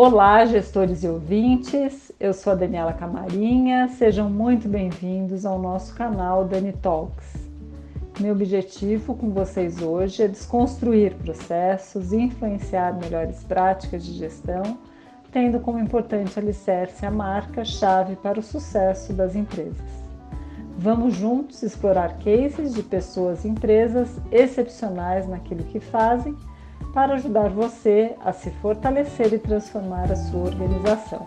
Olá, gestores e ouvintes. Eu sou a Daniela Camarinha. Sejam muito bem-vindos ao nosso canal Dani Talks. Meu objetivo com vocês hoje é desconstruir processos e influenciar melhores práticas de gestão, tendo como importante alicerce a marca-chave para o sucesso das empresas. Vamos juntos explorar cases de pessoas e empresas excepcionais naquilo que fazem para ajudar você a se fortalecer e transformar a sua organização.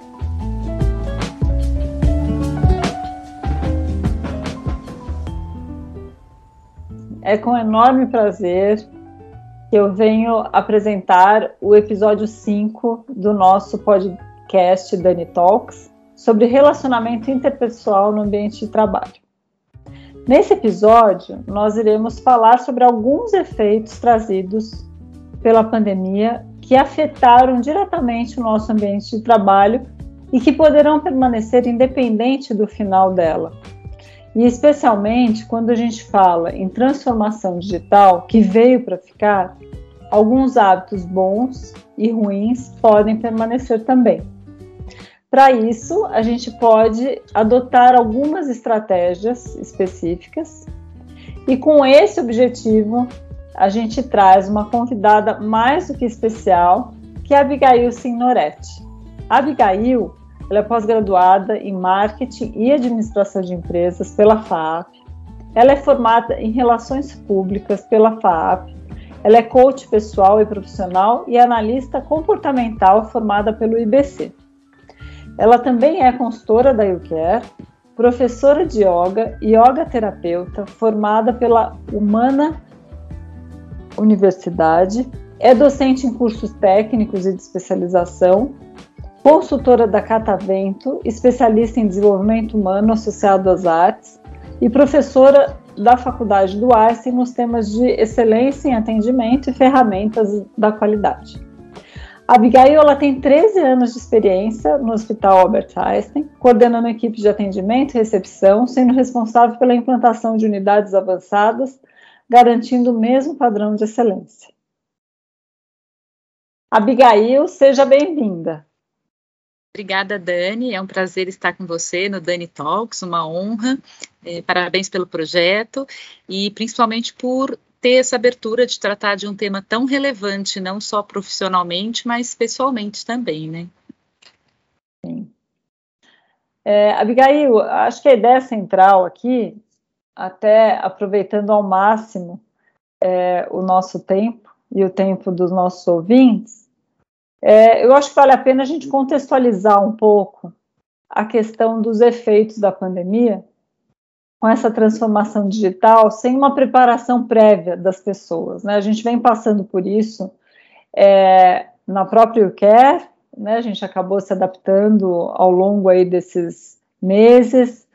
É com enorme prazer que eu venho apresentar o episódio 5 do nosso podcast Dani Talks sobre relacionamento interpessoal no ambiente de trabalho. Nesse episódio, nós iremos falar sobre alguns efeitos trazidos pela pandemia que afetaram diretamente o nosso ambiente de trabalho e que poderão permanecer independente do final dela. E especialmente quando a gente fala em transformação digital que veio para ficar, alguns hábitos bons e ruins podem permanecer também. Para isso, a gente pode adotar algumas estratégias específicas e, com esse objetivo, a gente traz uma convidada mais do que especial, que é Abigail Signoretti. A Abigail ela é pós-graduada em Marketing e Administração de Empresas pela FAAP. Ela é formada em Relações Públicas pela FAAP. Ela é coach pessoal e profissional e analista comportamental formada pelo IBC. Ela também é consultora da YouCare, professora de yoga e yoga terapeuta, formada pela Humana Universidade, é docente em cursos técnicos e de especialização, consultora da Catavento, especialista em desenvolvimento humano associado às artes e professora da Faculdade do Einstein nos temas de excelência em atendimento e ferramentas da qualidade. A Abigail ela tem 13 anos de experiência no Hospital Albert Einstein, coordenando equipes de atendimento e recepção, sendo responsável pela implantação de unidades avançadas, garantindo o mesmo padrão de excelência. Abigail, seja bem-vinda. Obrigada, Dani. É um prazer estar com você no Dani Talks, uma honra. É, parabéns pelo projeto e principalmente por ter essa abertura de tratar de um tema tão relevante, não só profissionalmente, mas pessoalmente também, né? Sim. É, Abigail, acho que a ideia central aqui, até aproveitando ao máximo é, o nosso tempo e o tempo dos nossos ouvintes, é, eu acho que vale a pena a gente contextualizar um pouco a questão dos efeitos da pandemia com essa transformação digital sem uma preparação prévia das pessoas. Né? A gente vem passando por isso é, na própria UCare, né? a gente acabou se adaptando ao longo aí desses meses.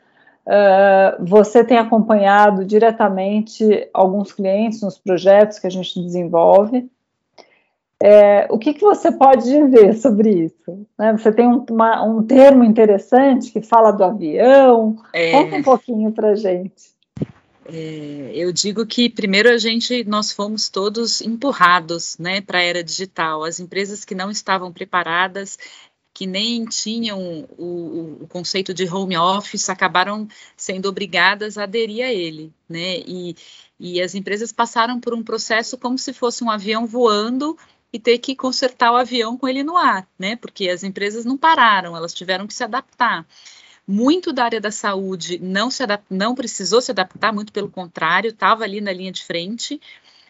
Uh, você tem acompanhado diretamente alguns clientes nos projetos que a gente desenvolve. É, o que, que, você pode dizer sobre isso? Né? Você tem um, uma, um, termo interessante que fala do avião. É, Conta um pouquinho para gente. É, eu digo que primeiro a gente, nós fomos todos empurrados, né, para a era digital. As empresas que não estavam preparadas, que nem tinham o, o, conceito de home office, acabaram sendo obrigadas a aderir a ele, né? E, e as empresas passaram por um processo como se fosse um avião voando e ter que consertar o avião com ele no ar, né? Porque as empresas não pararam, elas tiveram que se adaptar. Muito da área da saúde não se não precisou se adaptar, muito pelo contrário, estava ali na linha de frente,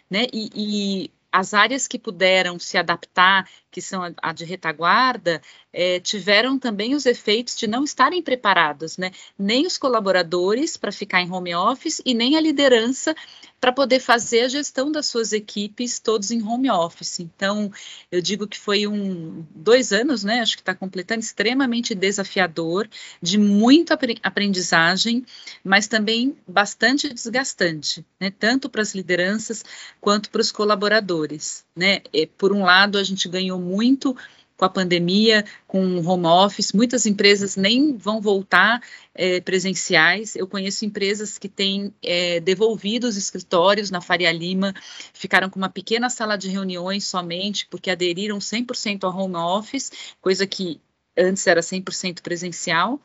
né? E, e as áreas que puderam se adaptar, que são a, a de retaguarda, é, tiveram também os efeitos de não estarem preparados, né? Nem os colaboradores para ficar em home office e nem a liderança para poder fazer a gestão das suas equipes todos em home office. Então, eu digo que foi um dois anos, né? Acho que está completando extremamente desafiador, de muita aprendizagem, mas também bastante desgastante, né? Tanto para as lideranças quanto para os colaboradores, né? E, por um lado, a gente ganhou muito com a pandemia, com home office, muitas empresas nem vão voltar é, presenciais. Eu conheço empresas que têm é, devolvido os escritórios na Faria Lima, ficaram com uma pequena sala de reuniões somente, porque aderiram 100% ao home office, coisa que antes era 100% presencial,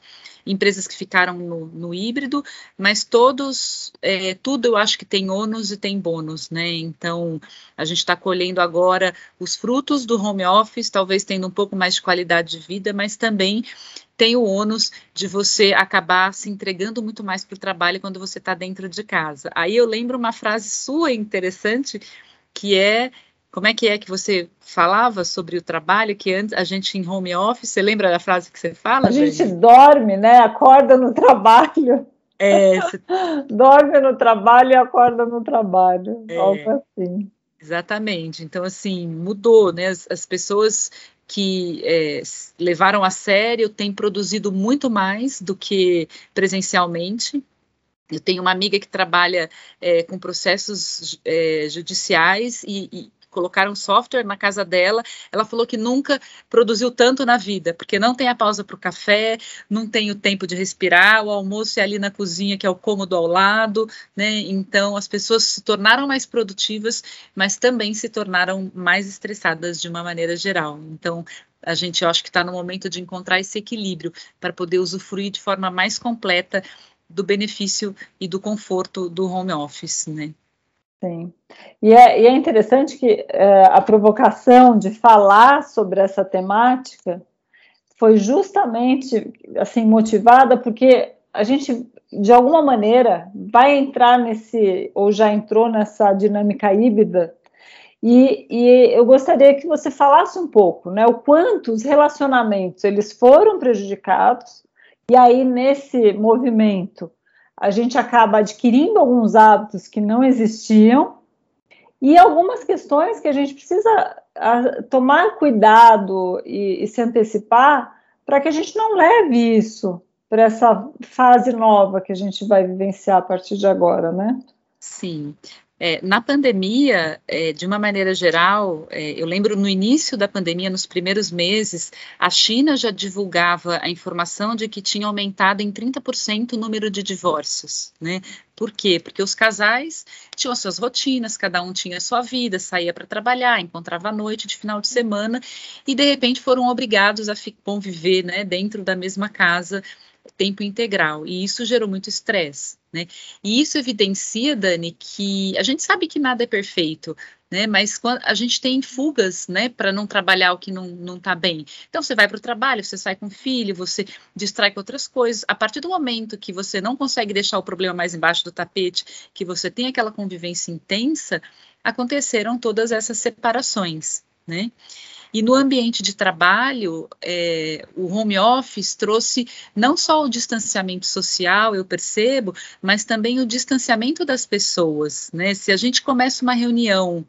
empresas que ficaram no, no híbrido, mas todos, é, tudo eu acho que tem ônus e tem bônus, né? Então, a gente está colhendo agora os frutos do home office, talvez tendo um pouco mais de qualidade de vida, mas também tem o ônus de você acabar se entregando muito mais para o trabalho quando você está dentro de casa. Aí eu lembro uma frase sua interessante, que é como é que é que você falava sobre o trabalho que antes a gente em home office? Você lembra da frase que você fala? A gente dorme, né? Acorda no trabalho. É, dorme no trabalho e acorda no trabalho, é, algo assim. Exatamente. Então, assim, mudou, né? As, as pessoas que é, levaram a sério têm produzido muito mais do que presencialmente. Eu tenho uma amiga que trabalha é, com processos é, judiciais e, e, colocaram software na casa dela. Ela falou que nunca produziu tanto na vida, porque não tem a pausa para o café, não tem o tempo de respirar, o almoço é ali na cozinha, que é o cômodo ao lado, né? Então as pessoas se tornaram mais produtivas, mas também se tornaram mais estressadas de uma maneira geral. Então a gente eu acho que está no momento de encontrar esse equilíbrio para poder usufruir de forma mais completa do benefício e do conforto do home office, né? Sim. E é, e é interessante que é, a provocação de falar sobre essa temática foi justamente assim motivada porque a gente de alguma maneira vai entrar nesse ou já entrou nessa dinâmica híbrida e, e, eu gostaria que você falasse um pouco, né, o quanto os relacionamentos eles foram prejudicados e aí nesse movimento a gente acaba adquirindo alguns hábitos que não existiam e algumas questões que a gente precisa tomar cuidado e, e se antecipar para que a gente não leve isso para essa fase nova que a gente vai vivenciar a partir de agora, né? Sim. É, na pandemia, é, de uma maneira geral, é, eu lembro no início da pandemia, nos primeiros meses, a China já divulgava a informação de que tinha aumentado em 30% o número de divórcios, né? Por quê? Porque os casais tinham as suas rotinas, cada um tinha a sua vida, saía para trabalhar, encontrava à noite, de final de semana, e de repente foram obrigados a conviver né, dentro da mesma casa tempo integral, e isso gerou muito estresse, né? E isso evidencia, Dani, que a gente sabe que nada é perfeito, né? Mas quando a gente tem fugas, né, para não trabalhar o que não, não tá bem. Então você vai para o trabalho, você sai com o filho, você distrai com outras coisas. A partir do momento que você não consegue deixar o problema mais embaixo do tapete, que você tem aquela convivência intensa, aconteceram todas essas separações, né? E no ambiente de trabalho, é, o home office trouxe não só o distanciamento social, eu percebo, mas também o distanciamento das pessoas. Né? Se a gente começa uma reunião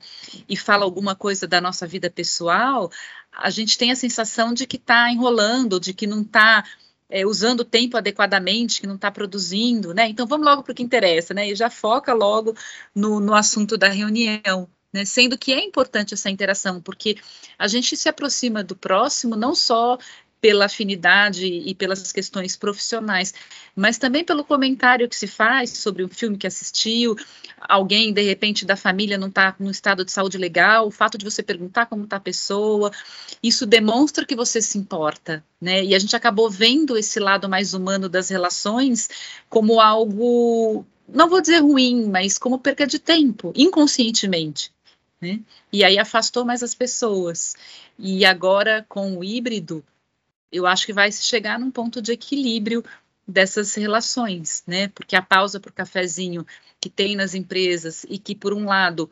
e fala alguma coisa da nossa vida pessoal, a gente tem a sensação de que está enrolando, de que não está é, usando o tempo adequadamente, que não está produzindo, né? Então vamos logo para o que interessa, né? E já foca logo no, no assunto da reunião né? Sendo que é importante essa interação, porque a gente se aproxima do próximo não só pela afinidade e pelas questões profissionais, mas também pelo comentário que se faz sobre um filme que assistiu, alguém de repente da família não está no estado de saúde legal, o fato de você perguntar como está a pessoa, isso demonstra que você se importa, né? E a gente acabou vendo esse lado mais humano das relações como algo, não vou dizer ruim, mas como perca de tempo, inconscientemente né? E aí afastou mais as pessoas. E agora, com o híbrido, eu acho que vai se chegar num ponto de equilíbrio dessas relações, né? Porque a pausa para o cafezinho que tem nas empresas e que, por um lado,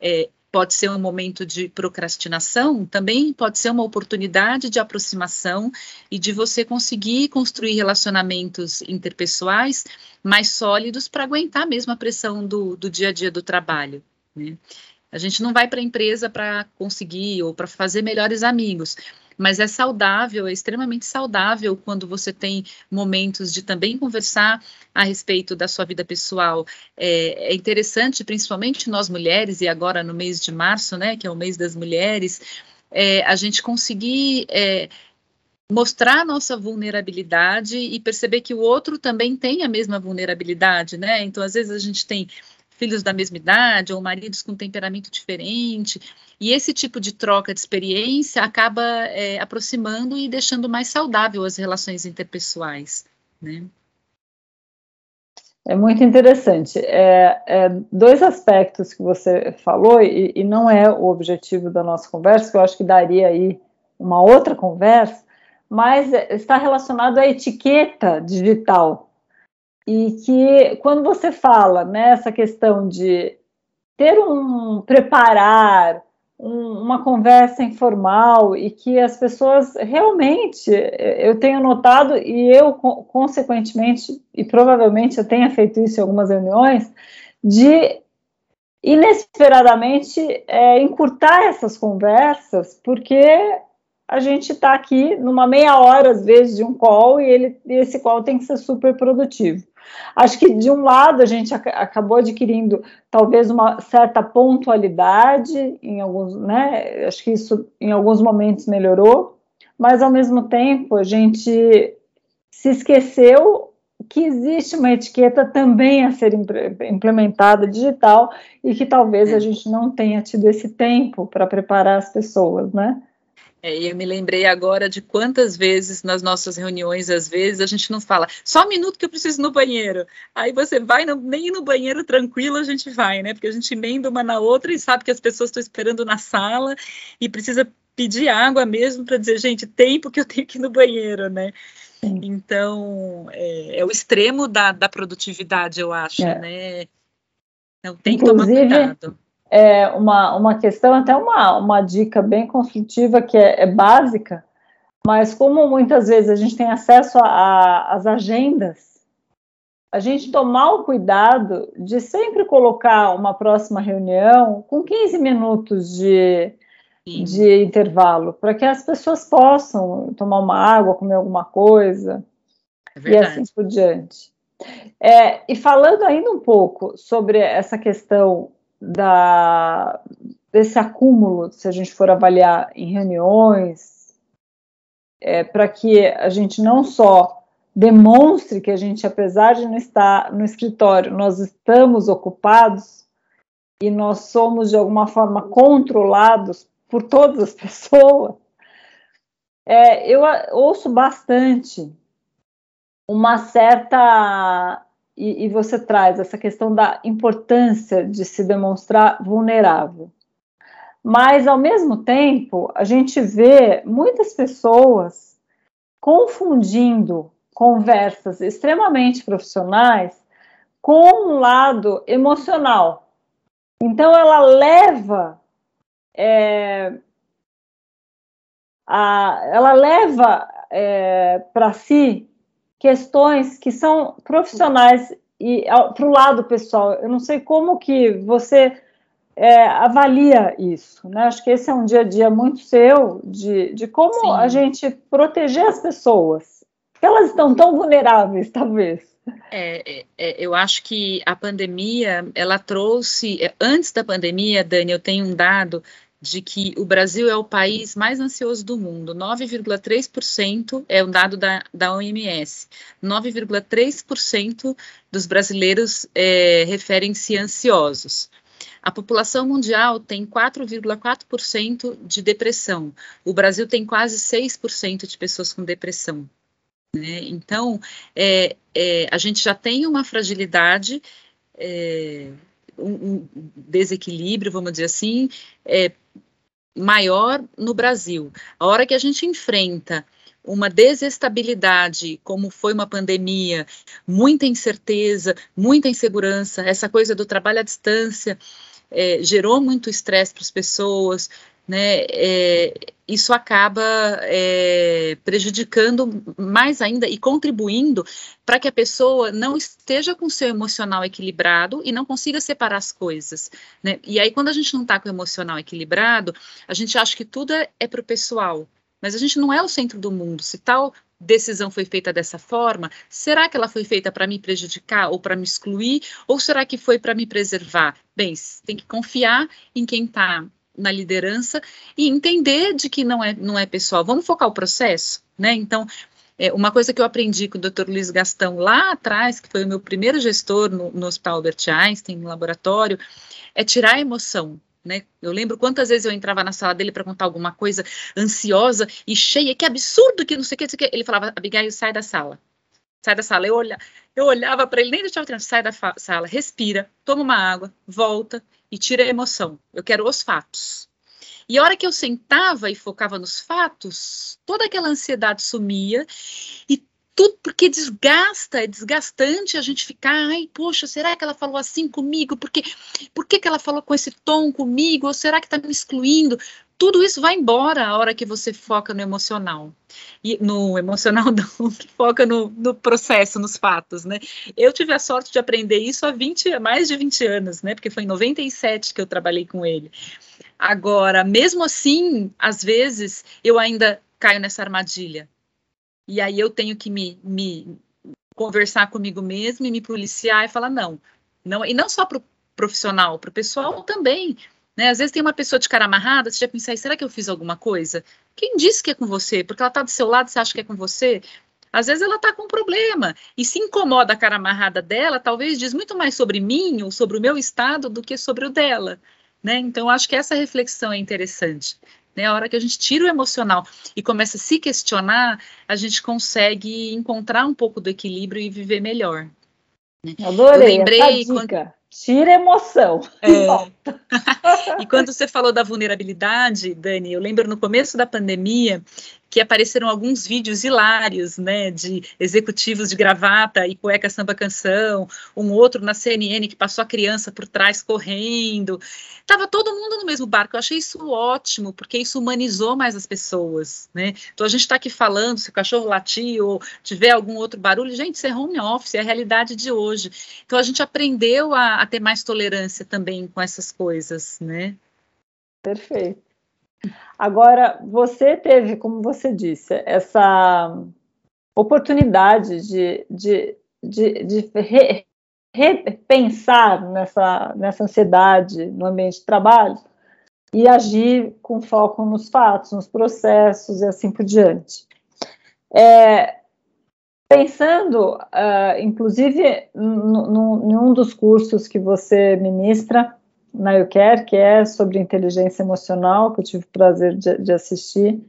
é, pode ser um momento de procrastinação, também pode ser uma oportunidade de aproximação e de você conseguir construir relacionamentos interpessoais mais sólidos para aguentar mesmo a pressão do, do dia a dia do trabalho. Né? A gente não vai para a empresa para conseguir ou para fazer melhores amigos, mas é saudável, é extremamente saudável quando você tem momentos de também conversar a respeito da sua vida pessoal. É, é, interessante, principalmente nós mulheres, e agora no mês de março, né, que é o mês das mulheres, é, a gente conseguir é, mostrar a nossa vulnerabilidade e perceber que o outro também tem a mesma vulnerabilidade, né? Então, às vezes a gente tem filhos da mesma idade ou maridos com temperamento diferente, e esse tipo de troca de experiência acaba é, aproximando e deixando mais saudável as relações interpessoais, né? É muito interessante. É, é, dois aspectos que você falou, e, e, não é o objetivo da nossa conversa, que eu acho que daria aí uma outra conversa, mas está relacionado à etiqueta digital. E que quando você fala nessa questão de ter um preparar, um, uma conversa informal e que as pessoas realmente, eu tenho notado e eu consequentemente e provavelmente eu tenha feito isso em algumas reuniões, de inesperadamente é, encurtar essas conversas, porque a gente está aqui numa meia hora, às vezes, de um call, e ele, esse call tem que ser super produtivo. Acho que, de um lado, a gente ac acabou adquirindo talvez uma certa pontualidade, em alguns, né? Acho que isso em alguns momentos melhorou, mas ao mesmo tempo a gente se esqueceu que existe uma etiqueta também a ser implementada digital e que talvez a gente não tenha tido esse tempo para preparar as pessoas, né? É, e eu me lembrei agora de quantas vezes nas nossas reuniões, às vezes, a gente não fala, só um minuto que eu preciso ir no banheiro. Aí você vai, no, nem no banheiro tranquilo a gente vai, né? Porque a gente emenda uma na outra e sabe que as pessoas estão esperando na sala e precisa pedir água mesmo para dizer, gente, tempo que eu tenho que ir no banheiro, né? Sim. Então, é, é, o extremo da, da produtividade, eu acho, é. né? Então, tem que tomar cuidado é uma, uma questão, até uma, uma dica bem construtiva, que é, é básica, mas como muitas vezes a gente tem acesso às agendas, a gente tomar o cuidado de sempre colocar uma próxima reunião com 15 minutos de, de intervalo, para que as pessoas possam tomar uma água, comer alguma coisa, é e assim por diante. É, e falando ainda um pouco sobre essa questão da, desse acúmulo, se a gente for avaliar em reuniões, é, para que a gente não só demonstre que a gente, apesar de não estar no escritório, nós estamos ocupados e nós somos de alguma forma controlados por todas as pessoas. É, eu ouço bastante uma certa e, e você traz essa questão da importância de se demonstrar vulnerável. Mas, ao mesmo tempo, a gente vê muitas pessoas confundindo conversas extremamente profissionais com um lado emocional. Então, ela leva. É, a, ela leva é, para si questões que são profissionais e para o lado pessoal. Eu não sei como que você é, avalia isso, né? Acho que esse é um dia a dia muito seu de, de como Sim. a gente proteger as pessoas, porque elas estão tão vulneráveis, talvez. É, é, é eu acho que a pandemia, ela trouxe, é, antes da pandemia, Dani, eu tenho um dado de que o Brasil é o país mais ansioso do mundo. 9,3% é um dado da, da OMS. 9,3% dos brasileiros é, referem-se ansiosos. A população mundial tem 4,4% de depressão. O Brasil tem quase 6% de pessoas com depressão. Né? Então, é, é, a gente já tem uma fragilidade é, um, desequilíbrio, vamos dizer assim, é, maior no Brasil. A hora que a gente enfrenta uma desestabilidade, como foi uma pandemia, muita incerteza, muita insegurança, essa coisa do trabalho à distância é, gerou muito estresse para as pessoas, né, é, isso acaba é, prejudicando mais ainda e contribuindo para que a pessoa não esteja com seu emocional equilibrado e não consiga separar as coisas. Né? E aí, quando a gente não está com o emocional equilibrado, a gente acha que tudo é, é para o pessoal, mas a gente não é o centro do mundo. Se tal decisão foi feita dessa forma, será que ela foi feita para me prejudicar ou para me excluir, ou será que foi para me preservar? Bem, tem que confiar em quem está na liderança e entender de que não é, não é pessoal. Vamos focar o processo, né? Então, é, uma coisa que eu aprendi com o Dr. Luiz Gastão lá atrás, que foi o meu primeiro gestor no, no Hospital Albert Einstein, no laboratório, é tirar a emoção. Né? Eu lembro quantas vezes eu entrava na sala dele para contar alguma coisa ansiosa e cheia, que absurdo, que não sei o que, não sei o que. Ele falava, Abigail, sai da sala. Sai da sala. Eu, olha, eu olhava para ele, nem deixava treinar, sai da sala, respira, toma uma água, volta e tira a emoção. Eu quero os fatos. E a hora que eu sentava e focava nos fatos, toda aquela ansiedade sumia e tudo porque desgasta, é desgastante a gente ficar, ai, poxa, será que ela falou assim comigo? Porque, por que, que ela falou com esse tom comigo? Ou será que está me excluindo? Tudo isso vai embora a hora que você foca no emocional. E no emocional não, foca no, no processo, nos fatos, né? Eu tive a sorte de aprender isso há 20, há mais de 20 anos, né? Porque foi em 97 que eu trabalhei com ele. Agora, mesmo assim, às vezes eu ainda caio nessa armadilha e aí eu tenho que me, me conversar comigo mesmo e me policiar e falar não, não e não só para o profissional, para o pessoal também. Né? Às vezes tem uma pessoa de cara amarrada, você já pensa, será que eu fiz alguma coisa? Quem disse que é com você? Porque ela está do seu lado, você acha que é com você? Às vezes ela está com um problema e se incomoda a cara amarrada dela, talvez diz muito mais sobre mim ou sobre o meu estado do que sobre o dela. Né? Então, acho que essa reflexão é interessante. Né? A hora que a gente tira o emocional e começa a se questionar, a gente consegue encontrar um pouco do equilíbrio e viver melhor. Né? Adorei Eu lembrei essa dica. Quando... Tira emoção. É. e quando você falou da vulnerabilidade, Dani, eu lembro no começo da pandemia que apareceram alguns vídeos hilários, né, de executivos de gravata e cueca samba canção, um outro na CNN que passou a criança por trás correndo. Tava todo mundo no mesmo barco. Eu achei isso ótimo, porque isso humanizou mais as pessoas, né? Então a gente está aqui falando, se o cachorro latir ou tiver algum outro barulho, gente, isso é home office, é a realidade de hoje. Então a gente aprendeu a, a ter mais tolerância também com essas coisas, né? Perfeito. Agora, você teve, como você disse, essa oportunidade de, de, de, de re, repensar nessa, nessa ansiedade no ambiente de trabalho e agir com foco nos fatos, nos processos e assim por diante. É, pensando, uh, inclusive, em um dos cursos que você ministra, na YouCare, que é sobre inteligência emocional, que eu tive o prazer de, de assistir,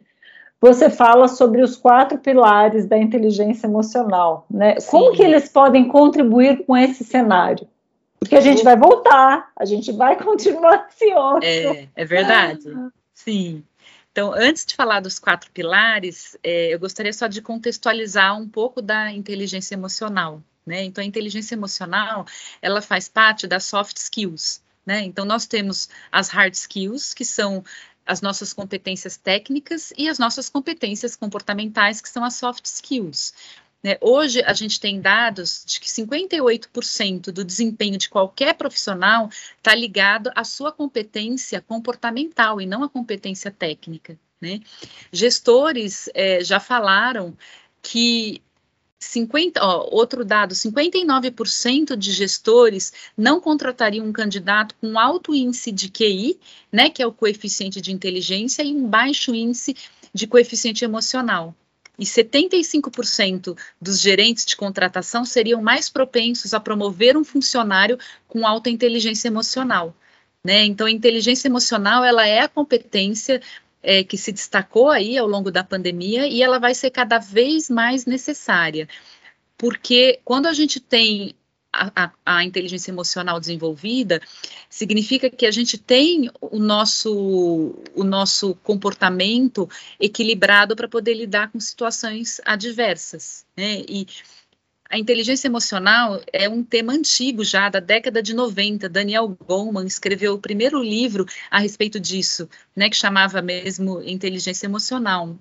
você fala sobre os quatro pilares da inteligência emocional, né? Sim. Como que eles podem contribuir com esse cenário? Porque a gente vai voltar, a gente vai continuar ansioso. É, é verdade. Sim. Então, antes de falar dos quatro pilares, é, eu gostaria só de contextualizar um pouco da inteligência emocional. Né? Então, a inteligência emocional, ela faz parte das soft skills. Né? Então, nós temos as hard skills, que são as nossas competências técnicas, e as nossas competências comportamentais, que são as soft skills. Né? Hoje, a gente tem dados de que 58% do desempenho de qualquer profissional está ligado à sua competência comportamental e não à competência técnica. Né? Gestores é, já falaram que 50, ó, outro dado, 59% de gestores não contratariam um candidato com alto índice de QI, né, que é o coeficiente de inteligência, e um baixo índice de coeficiente emocional. E 75% dos gerentes de contratação seriam mais propensos a promover um funcionário com alta inteligência emocional. Né? Então, a inteligência emocional ela é a competência é, que se destacou aí ao longo da pandemia e ela vai ser cada vez mais necessária, porque quando a gente tem a, a, a, inteligência emocional desenvolvida, significa que a gente tem o nosso, o nosso comportamento equilibrado para poder lidar com situações adversas. Né? E a inteligência emocional é um tema antigo já, da década de 90. Daniel Goleman escreveu o primeiro livro a respeito disso, né, que chamava mesmo Inteligência Emocional.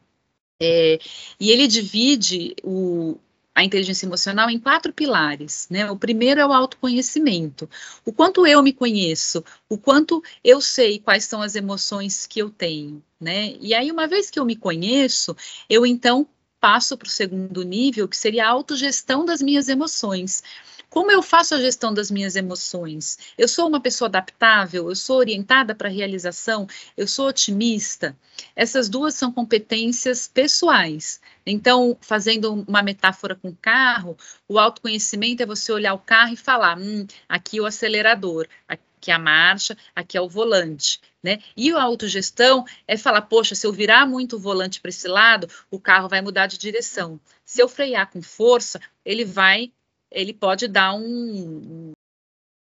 É, e ele divide o, a inteligência emocional em quatro pilares. Né? O primeiro é o autoconhecimento. O quanto eu me conheço, o quanto eu sei quais são as emoções que eu tenho. Né? E aí, uma vez que eu me conheço, eu então passo para o segundo nível, que seria a autogestão das minhas emoções. Como eu faço a gestão das minhas emoções? Eu sou uma pessoa adaptável? Eu sou orientada para a realização? Eu sou otimista? Essas duas são competências pessoais. Então, fazendo uma metáfora com o carro, o autoconhecimento é você olhar o carro e falar: hum, aqui é o acelerador, aqui é a marcha, aqui é o volante. Né? E a autogestão é falar, poxa, se eu virar muito o volante para esse lado, o carro vai mudar de direção. Se eu frear com força, ele vai, ele pode dar um,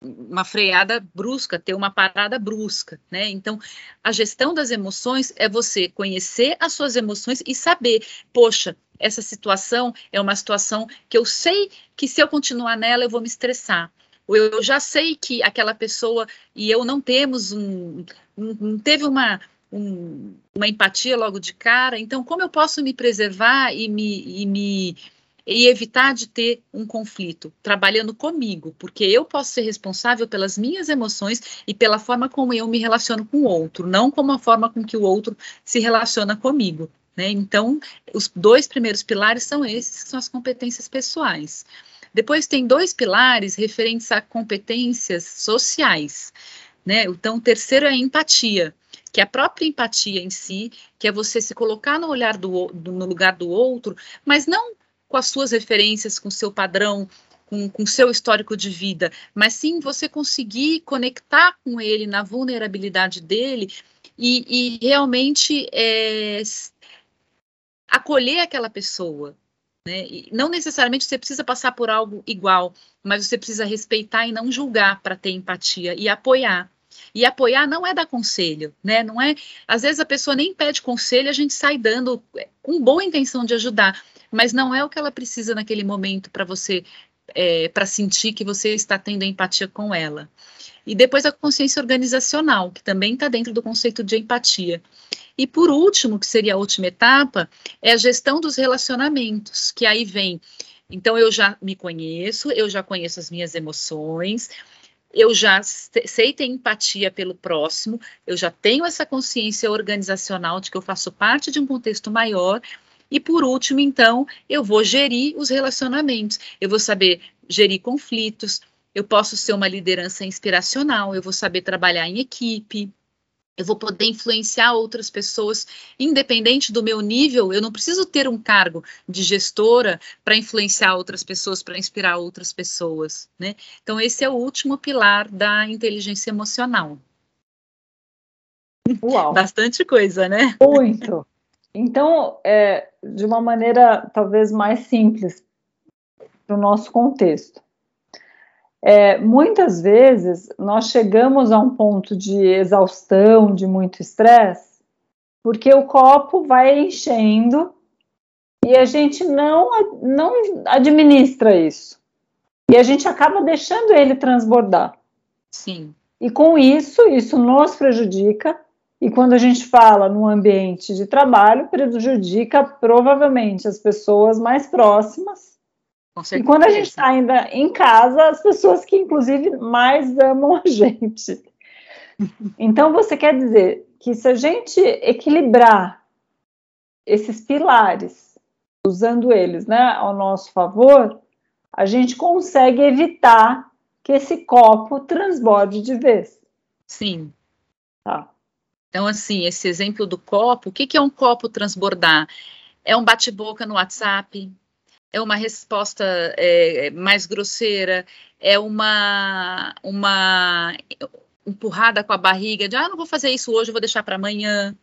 uma freada brusca, ter uma parada brusca, né? Então, a gestão das emoções é você conhecer as suas emoções e saber, poxa, essa situação é uma situação que eu sei que se eu continuar nela eu vou me estressar eu já sei que aquela pessoa e eu não temos um, não teve uma, um, uma empatia logo de cara, então como eu posso me preservar e me, e me e evitar de ter um conflito, trabalhando comigo, porque eu posso ser responsável pelas minhas emoções e pela forma como eu me relaciono com o outro, não como a forma com que o outro se relaciona comigo. Né? Então, os dois primeiros pilares são esses, que são as competências pessoais. Depois tem dois pilares referentes a competências sociais. Né? Então, o terceiro é a empatia, que é a própria empatia em si, que é você se colocar no olhar do, do no lugar do outro, mas não com as suas referências, com o seu padrão, com o seu histórico de vida, mas sim você conseguir conectar com ele na vulnerabilidade dele e, e realmente é, acolher aquela pessoa, né? Não necessariamente você precisa passar por algo igual, mas você precisa respeitar e não julgar para ter empatia e apoiar. E apoiar não é dar conselho, né? Não é. Às vezes a pessoa nem pede conselho, a gente sai dando é, com boa intenção de ajudar, mas não é o que ela precisa naquele momento para você, é, para sentir que você está tendo empatia com ela. E depois a consciência organizacional, que também está dentro do conceito de empatia. E por último, que seria a última etapa, é a gestão dos relacionamentos, que aí vem. Então, eu já me conheço, eu já conheço as minhas emoções, eu já sei ter empatia pelo próximo, eu já tenho essa consciência organizacional de que eu faço parte de um contexto maior. E por último, então, eu vou gerir os relacionamentos, eu vou saber gerir conflitos, eu posso ser uma liderança inspiracional, eu vou saber trabalhar em equipe, eu vou poder influenciar outras pessoas, independente do meu nível, eu não preciso ter um cargo de gestora para influenciar outras pessoas, para inspirar outras pessoas, né? Então, esse é o último pilar da inteligência emocional. Uau! Bastante coisa, né? Muito! Então, é, de uma maneira talvez mais simples para o nosso contexto. É, muitas vezes nós chegamos a um ponto de exaustão, de muito estresse, porque o copo vai enchendo e a gente não, não administra isso. E a gente acaba deixando ele transbordar. Sim. E com isso, isso nos prejudica. E quando a gente fala no ambiente de trabalho, prejudica provavelmente as pessoas mais próximas e quando a gente está ainda em casa, as pessoas que inclusive mais amam a gente. Então você quer dizer que se a gente equilibrar esses pilares, usando eles né, ao nosso favor, a gente consegue evitar que esse copo transborde de vez. Sim. Tá. Então, assim, esse exemplo do copo, o que, que é um copo transbordar? É um bate-boca no WhatsApp, é uma resposta é, mais grosseira, é uma, uma empurrada com a barriga de ah, não vou fazer isso hoje, vou deixar para amanhã.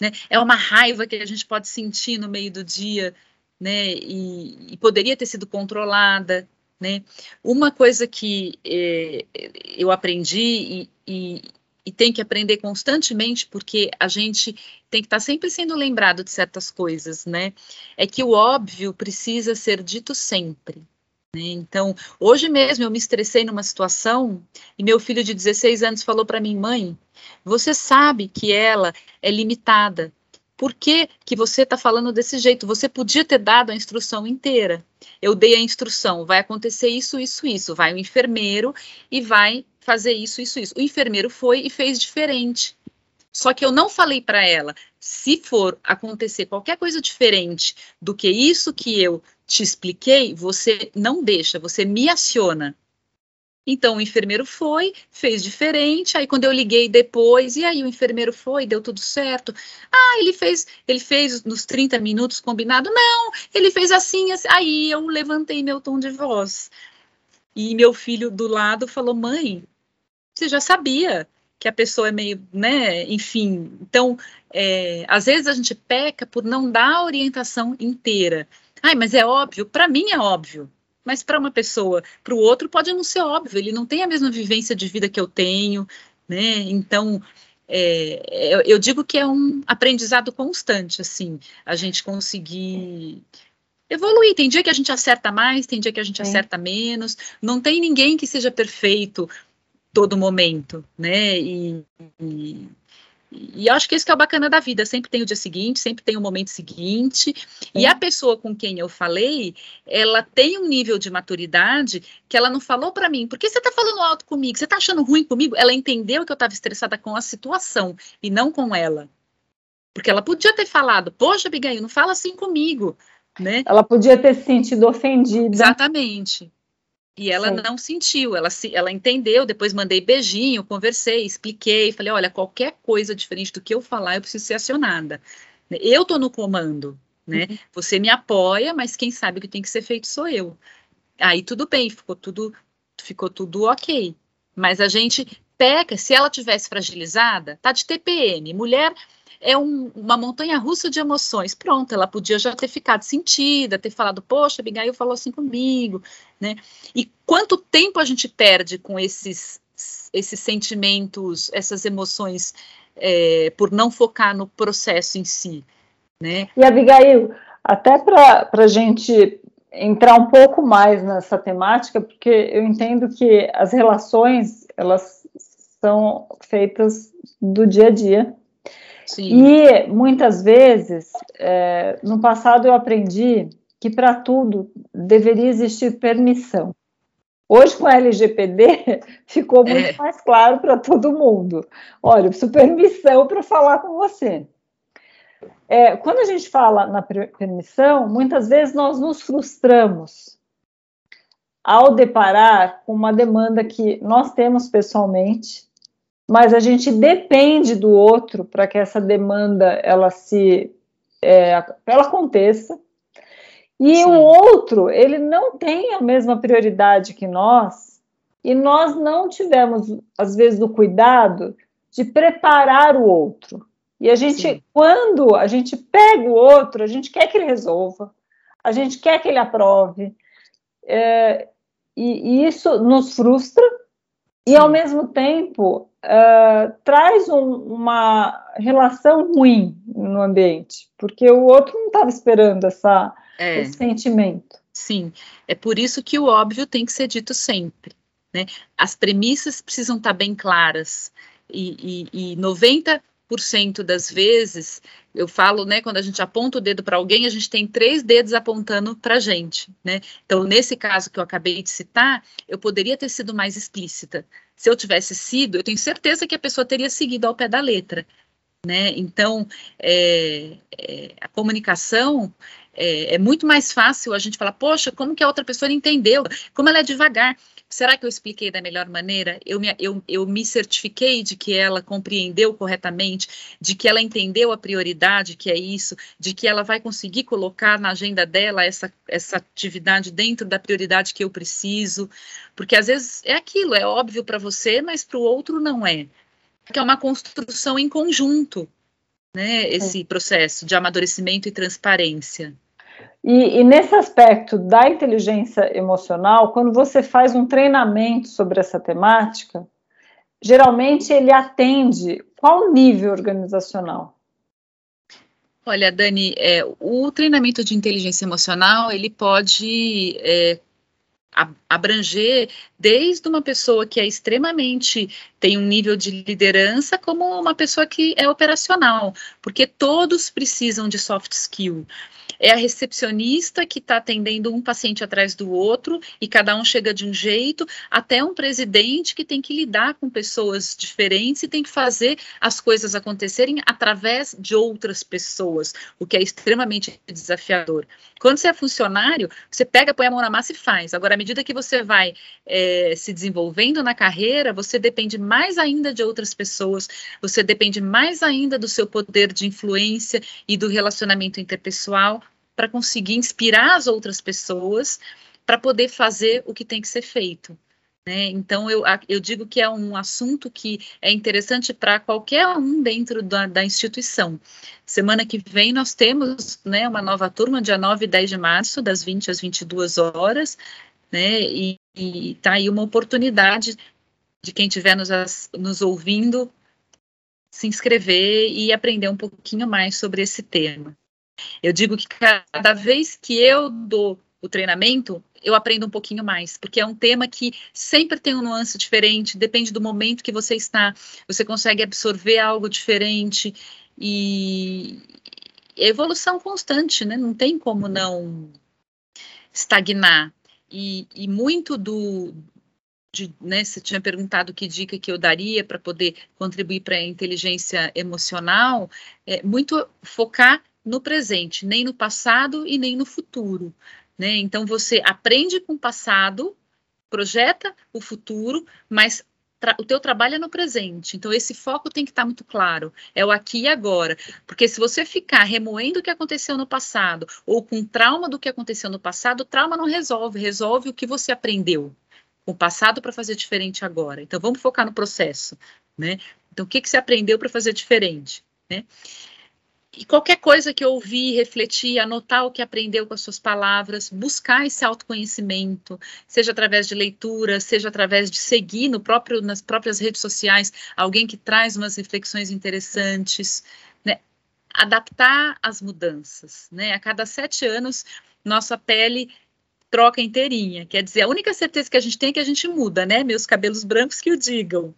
Né? É uma raiva que a gente pode sentir no meio do dia, né? E, e poderia ter sido controlada. Né? Uma coisa que é, eu aprendi e, e, e tem que aprender constantemente, porque a gente tem que estar tá sempre sendo lembrado de certas coisas, né? É que o óbvio precisa ser dito sempre. Né? Então, hoje mesmo eu me estressei numa situação e meu filho de 16 anos falou para mim, mãe, você sabe que ela é limitada. Por que, que você está falando desse jeito? Você podia ter dado a instrução inteira. Eu dei a instrução, vai acontecer isso, isso, isso. Vai o enfermeiro e vai fazer isso, isso, isso. O enfermeiro foi e fez diferente. Só que eu não falei para ela, se for acontecer qualquer coisa diferente do que isso que eu te expliquei, você não deixa, você me aciona. Então o enfermeiro foi, fez diferente. Aí quando eu liguei depois, e aí o enfermeiro foi, deu tudo certo. Ah, ele fez, ele fez nos 30 minutos combinado. Não, ele fez assim, assim. Aí eu levantei meu tom de voz. E meu filho do lado falou: "Mãe, você já sabia que a pessoa é meio, né, enfim. Então, é, às vezes a gente peca por não dar a orientação inteira. Ai, mas é óbvio, para mim é óbvio mas para uma pessoa, para o outro pode não ser óbvio, ele não tem a mesma vivência de vida que eu tenho, né? Então, é, eu, eu, digo que é um aprendizado constante, assim, a gente conseguir evoluir. Tem dia que a gente acerta mais, tem dia que a gente acerta menos. Não tem ninguém que seja perfeito todo momento, né? E, e, e acho que isso que é o bacana da vida, sempre tem o dia seguinte, sempre tem o momento seguinte, é. e a pessoa com quem eu falei, ela tem um nível de maturidade que ela não falou para mim, por que você tá falando alto comigo? Você tá achando ruim comigo? Ela entendeu que eu estava estressada com a situação e não com ela. Porque ela podia ter falado, poxa, Abigail, não fala assim comigo, né? Ela podia ter se sentido ofendida. Exatamente. E ela Sim. não sentiu, ela, se, ela entendeu, depois mandei beijinho, conversei, expliquei, falei, olha, qualquer coisa diferente do que eu falar, eu preciso ser acionada. Eu tô no comando, né? Uhum. Você me apoia, mas quem sabe o que tem que ser feito sou eu. Aí tudo bem, ficou tudo, ficou tudo ok. Mas a gente peca, se ela tivesse fragilizada, tá de TPM, mulher é um, uma montanha russa de emoções. Pronto, ela podia já ter ficado sentida, ter falado, poxa, Abigail falou assim comigo, né? E quanto tempo a gente perde com esses, esses sentimentos, essas emoções, é, por não focar no processo em si, né? E Abigail, até para a gente entrar um pouco mais nessa temática, porque eu entendo que as relações, elas são feitas do dia a dia, Sim. E muitas vezes, é, no passado eu aprendi que para tudo deveria existir permissão. Hoje, com a LGPD, ficou muito é. mais claro para todo mundo. Olha, eu preciso permissão para falar com você. É, quando a gente fala na permissão, muitas vezes nós nos frustramos ao deparar com uma demanda que nós temos pessoalmente mas a gente depende do outro para que essa demanda ela se é, ela aconteça e Sim. o outro ele não tem a mesma prioridade que nós e nós não tivemos às vezes o cuidado de preparar o outro e a gente Sim. quando a gente pega o outro a gente quer que ele resolva a gente quer que ele aprove é, e, e isso nos frustra e ao mesmo tempo uh, traz um, uma relação ruim no ambiente, porque o outro não estava esperando essa, é. esse sentimento. Sim, é por isso que o óbvio tem que ser dito sempre. Né? As premissas precisam estar bem claras. E, e, e 90 cento das vezes, eu falo, né, quando a gente aponta o dedo para alguém, a gente tem três dedos apontando para a gente, né? Então, nesse caso que eu acabei de citar, eu poderia ter sido mais explícita. Se eu tivesse sido, eu tenho certeza que a pessoa teria seguido ao pé da letra, né? Então, é, é, a comunicação é, é, muito mais fácil a gente falar, poxa, como que a outra pessoa entendeu? Como ela é devagar. Será que eu expliquei da melhor maneira? Eu me, eu, eu me certifiquei de que ela compreendeu corretamente, de que ela entendeu a prioridade, que é isso, de que ela vai conseguir colocar na agenda dela essa, essa atividade dentro da prioridade que eu preciso. Porque às vezes é aquilo, é óbvio para você, mas para o outro não é. Que é uma construção em conjunto, né? Esse é. processo de amadurecimento e transparência. E, e, nesse aspecto da inteligência emocional, quando você faz um treinamento sobre essa temática, geralmente ele atende qual nível organizacional? Olha, Dani, é, o treinamento de inteligência emocional ele pode é, abranger desde uma pessoa que é extremamente tem um nível de liderança como uma pessoa que é operacional, porque todos precisam de soft skill. É a recepcionista que está atendendo um paciente atrás do outro e cada um chega de um jeito, até um presidente que tem que lidar com pessoas diferentes e tem que fazer as coisas acontecerem através de outras pessoas, o que é extremamente desafiador. Quando você é funcionário, você pega, põe a mão na massa e faz. Agora, à medida que você vai é, se desenvolvendo na carreira, você depende mais ainda de outras pessoas, você depende mais ainda do seu poder de influência e do relacionamento interpessoal para conseguir inspirar as outras pessoas para poder fazer o que tem que ser feito. Né? Então, eu, eu digo que é um assunto que é interessante para qualquer um dentro da, da, instituição. Semana que vem nós temos né, uma nova turma, dia 9 e 10 de março, das 20 às 22 horas, né, e está aí uma oportunidade de quem estiver nos, nos ouvindo se inscrever e aprender um pouquinho mais sobre esse tema. Eu digo que cada vez que eu dou o treinamento, eu aprendo um pouquinho mais, porque é um tema que sempre tem um nuance diferente, depende do momento que você está, você consegue absorver algo diferente e evolução constante, né? Não tem como não estagnar. E, e muito do, de, né, você tinha perguntado que dica que eu daria para poder contribuir para a inteligência emocional, é muito focar no presente, nem no passado e nem no futuro. Né? Então você aprende com o passado, projeta o futuro, mas o teu trabalho é no presente. Então esse foco tem que estar tá muito claro. É o aqui e agora. Porque se você ficar remoendo o que aconteceu no passado ou com trauma do que aconteceu no passado, o trauma não resolve, resolve o que você aprendeu com o passado para fazer diferente agora. Então vamos focar no processo, né? Então o que que você aprendeu para fazer diferente, né? E qualquer coisa que ouvir, refletir, anotar o que aprendeu com as suas palavras, buscar esse autoconhecimento, seja através de leitura, seja através de seguir no próprio, nas próprias redes sociais alguém que traz umas reflexões interessantes, né? adaptar as mudanças. Né? A cada sete anos, nossa pele troca inteirinha. Quer dizer, a única certeza que a gente tem é que a gente muda, né? Meus cabelos brancos que o digam.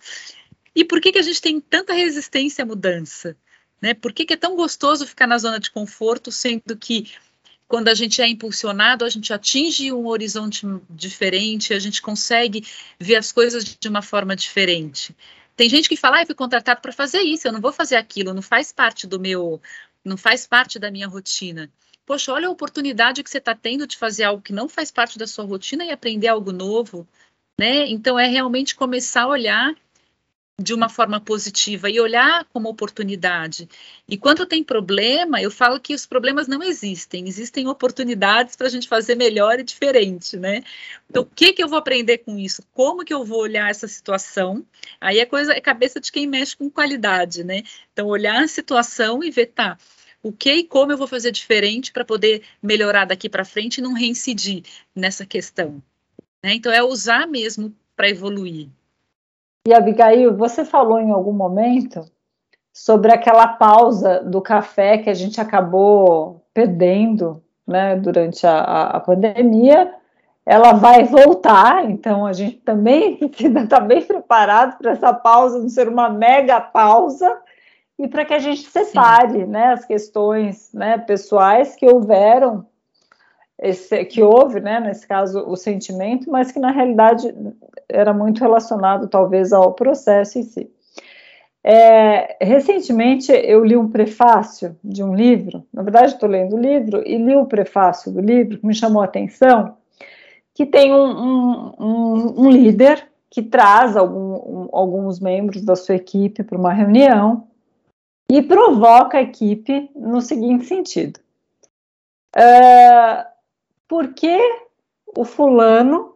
E por que, que a gente tem tanta resistência à mudança? Né? Por que, que é tão gostoso ficar na zona de conforto, sendo que quando a gente é impulsionado, a gente atinge um horizonte diferente, a gente consegue ver as coisas de uma forma diferente. Tem gente que fala, ah, eu fui contratado para fazer isso, eu não vou fazer aquilo, não faz parte do meu, não faz parte da minha rotina. Poxa, olha a oportunidade que você está tendo de fazer algo que não faz parte da sua rotina e aprender algo novo, né? Então é realmente começar a olhar de uma forma positiva e olhar como oportunidade. E quando tem problema, eu falo que os problemas não existem, existem oportunidades para a gente fazer melhor e diferente, né? Então, o que que eu vou aprender com isso? Como que eu vou olhar essa situação? Aí é coisa é cabeça de quem mexe com qualidade, né? Então, olhar a situação e ver, tá, o que e como eu vou fazer diferente para poder melhorar daqui para frente e não reincidir nessa questão. Né? Então, é usar mesmo para evoluir. E Abigail, você falou em algum momento sobre aquela pausa do café que a gente acabou perdendo né, durante a, a pandemia. Ela vai voltar, então a gente também estar bem preparado para essa pausa não ser uma mega pausa e para que a gente separe né, as questões né, pessoais que houveram esse, que houve, né, nesse caso, o sentimento, mas que na realidade era muito relacionado talvez ao processo em si. É, recentemente eu li um prefácio de um livro, na verdade estou lendo o livro, e li o prefácio do livro que me chamou a atenção, que tem um, um, um, um líder que traz algum, alguns membros da sua equipe para uma reunião e provoca a equipe no seguinte sentido. Uh, por que o fulano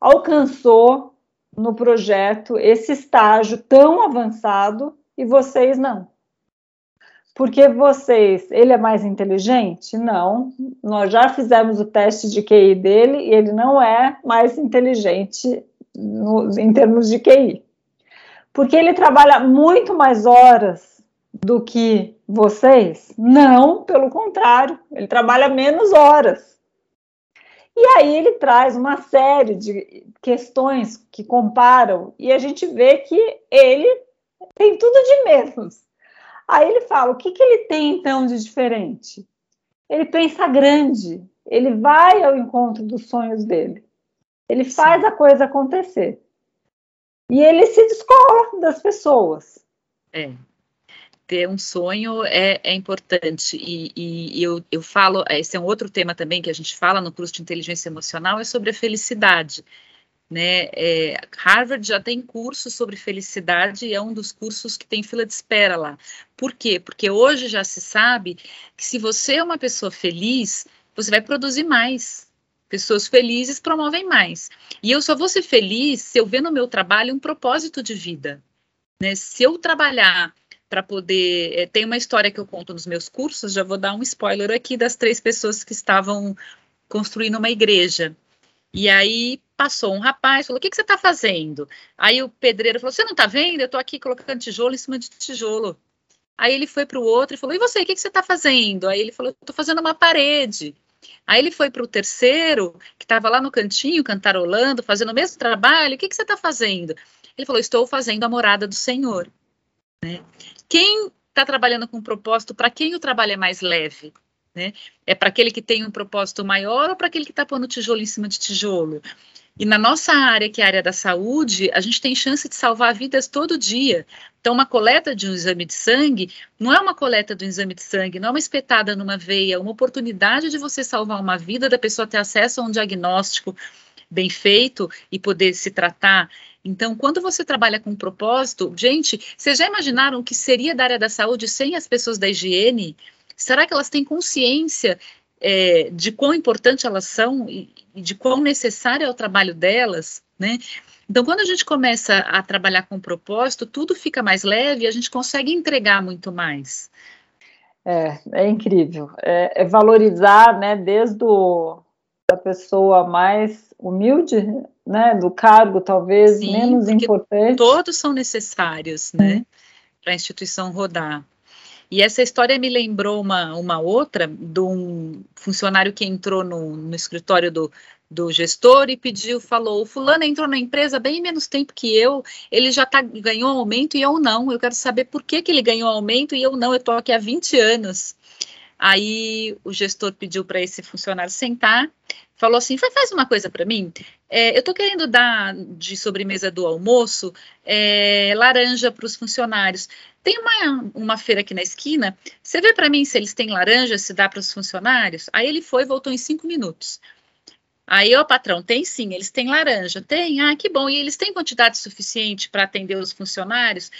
alcançou no projeto esse estágio tão avançado e vocês não? Porque vocês, ele é mais inteligente? Não. Nós já fizemos o teste de QI dele e ele não é mais inteligente no, em termos de QI. Porque ele trabalha muito mais horas do que vocês? Não, pelo contrário, ele trabalha menos horas. E aí ele traz uma série de questões que comparam e a gente vê que ele tem tudo de menos. Aí ele fala: o que, que ele tem então de diferente? ele pensa grande, ele vai ao encontro dos sonhos dele, ele faz Sim. a coisa acontecer. E ele se descola das pessoas. É. Ter um sonho é, é importante. E, e, e, eu, eu falo, esse é um outro tema também que a gente fala no curso de inteligência emocional, é sobre a felicidade. Né? É, Harvard já tem curso sobre felicidade e é um dos cursos que tem fila de espera lá. Por quê? Porque hoje já se sabe que se você é uma pessoa feliz, você vai produzir mais. Pessoas felizes promovem mais. E eu só vou ser feliz se eu ver no meu trabalho um propósito de vida. Né? Se eu trabalhar para poder. É, tem uma história que eu conto nos meus cursos, já vou dar um spoiler aqui das três pessoas que estavam construindo uma igreja. E aí passou um rapaz, falou: O que, que você está fazendo? Aí o pedreiro falou: Você não está vendo? Eu estou aqui colocando tijolo em cima de tijolo. Aí ele foi para o outro e falou: E você, o que, que você está fazendo? Aí ele falou: Estou fazendo uma parede. Aí ele foi para o terceiro, que estava lá no cantinho, cantarolando, fazendo o mesmo trabalho. O que, que você está fazendo? Ele falou: Estou fazendo a morada do Senhor. Né? Quem está trabalhando com propósito, para quem o trabalho é mais leve? Né? É para aquele que tem um propósito maior ou para aquele que está pondo tijolo em cima de tijolo? E na nossa área, que é a área da saúde, a gente tem chance de salvar vidas todo dia. Então, uma coleta de um exame de sangue não é uma coleta de um exame de sangue, não é uma espetada numa veia, é uma oportunidade de você salvar uma vida, da pessoa ter acesso a um diagnóstico bem feito e poder se tratar. Então, quando você trabalha com propósito, gente, vocês já imaginaram o que seria da área da saúde sem as pessoas da higiene? Será que elas têm consciência é, de quão importante elas são e, e de quão necessário é o trabalho delas, né? Então, quando a gente começa a trabalhar com propósito, tudo fica mais leve e a gente consegue entregar muito mais. É, é incrível. É, é valorizar, né, desde o, a pessoa mais humilde, né, do cargo talvez Sim, menos importante. Todos são necessários, né, para a instituição rodar. E essa história me lembrou uma, uma outra de um funcionário que entrou no, no escritório do, do gestor e pediu, falou, o fulano entrou na empresa bem menos tempo que eu, ele já tá, ganhou aumento e eu não, eu quero saber por que, que ele ganhou aumento e eu não, eu estou aqui há 20 anos. Aí o gestor pediu para esse funcionário sentar, falou assim: faz uma coisa para mim. É, eu estou querendo dar de sobremesa do almoço é, laranja para os funcionários. Tem uma, uma feira aqui na esquina. Você vê para mim se eles têm laranja, se dá para os funcionários? Aí ele foi e voltou em cinco minutos. Aí, ó, patrão, tem sim, eles têm laranja. Tem? Ah, que bom. E eles têm quantidade suficiente para atender os funcionários?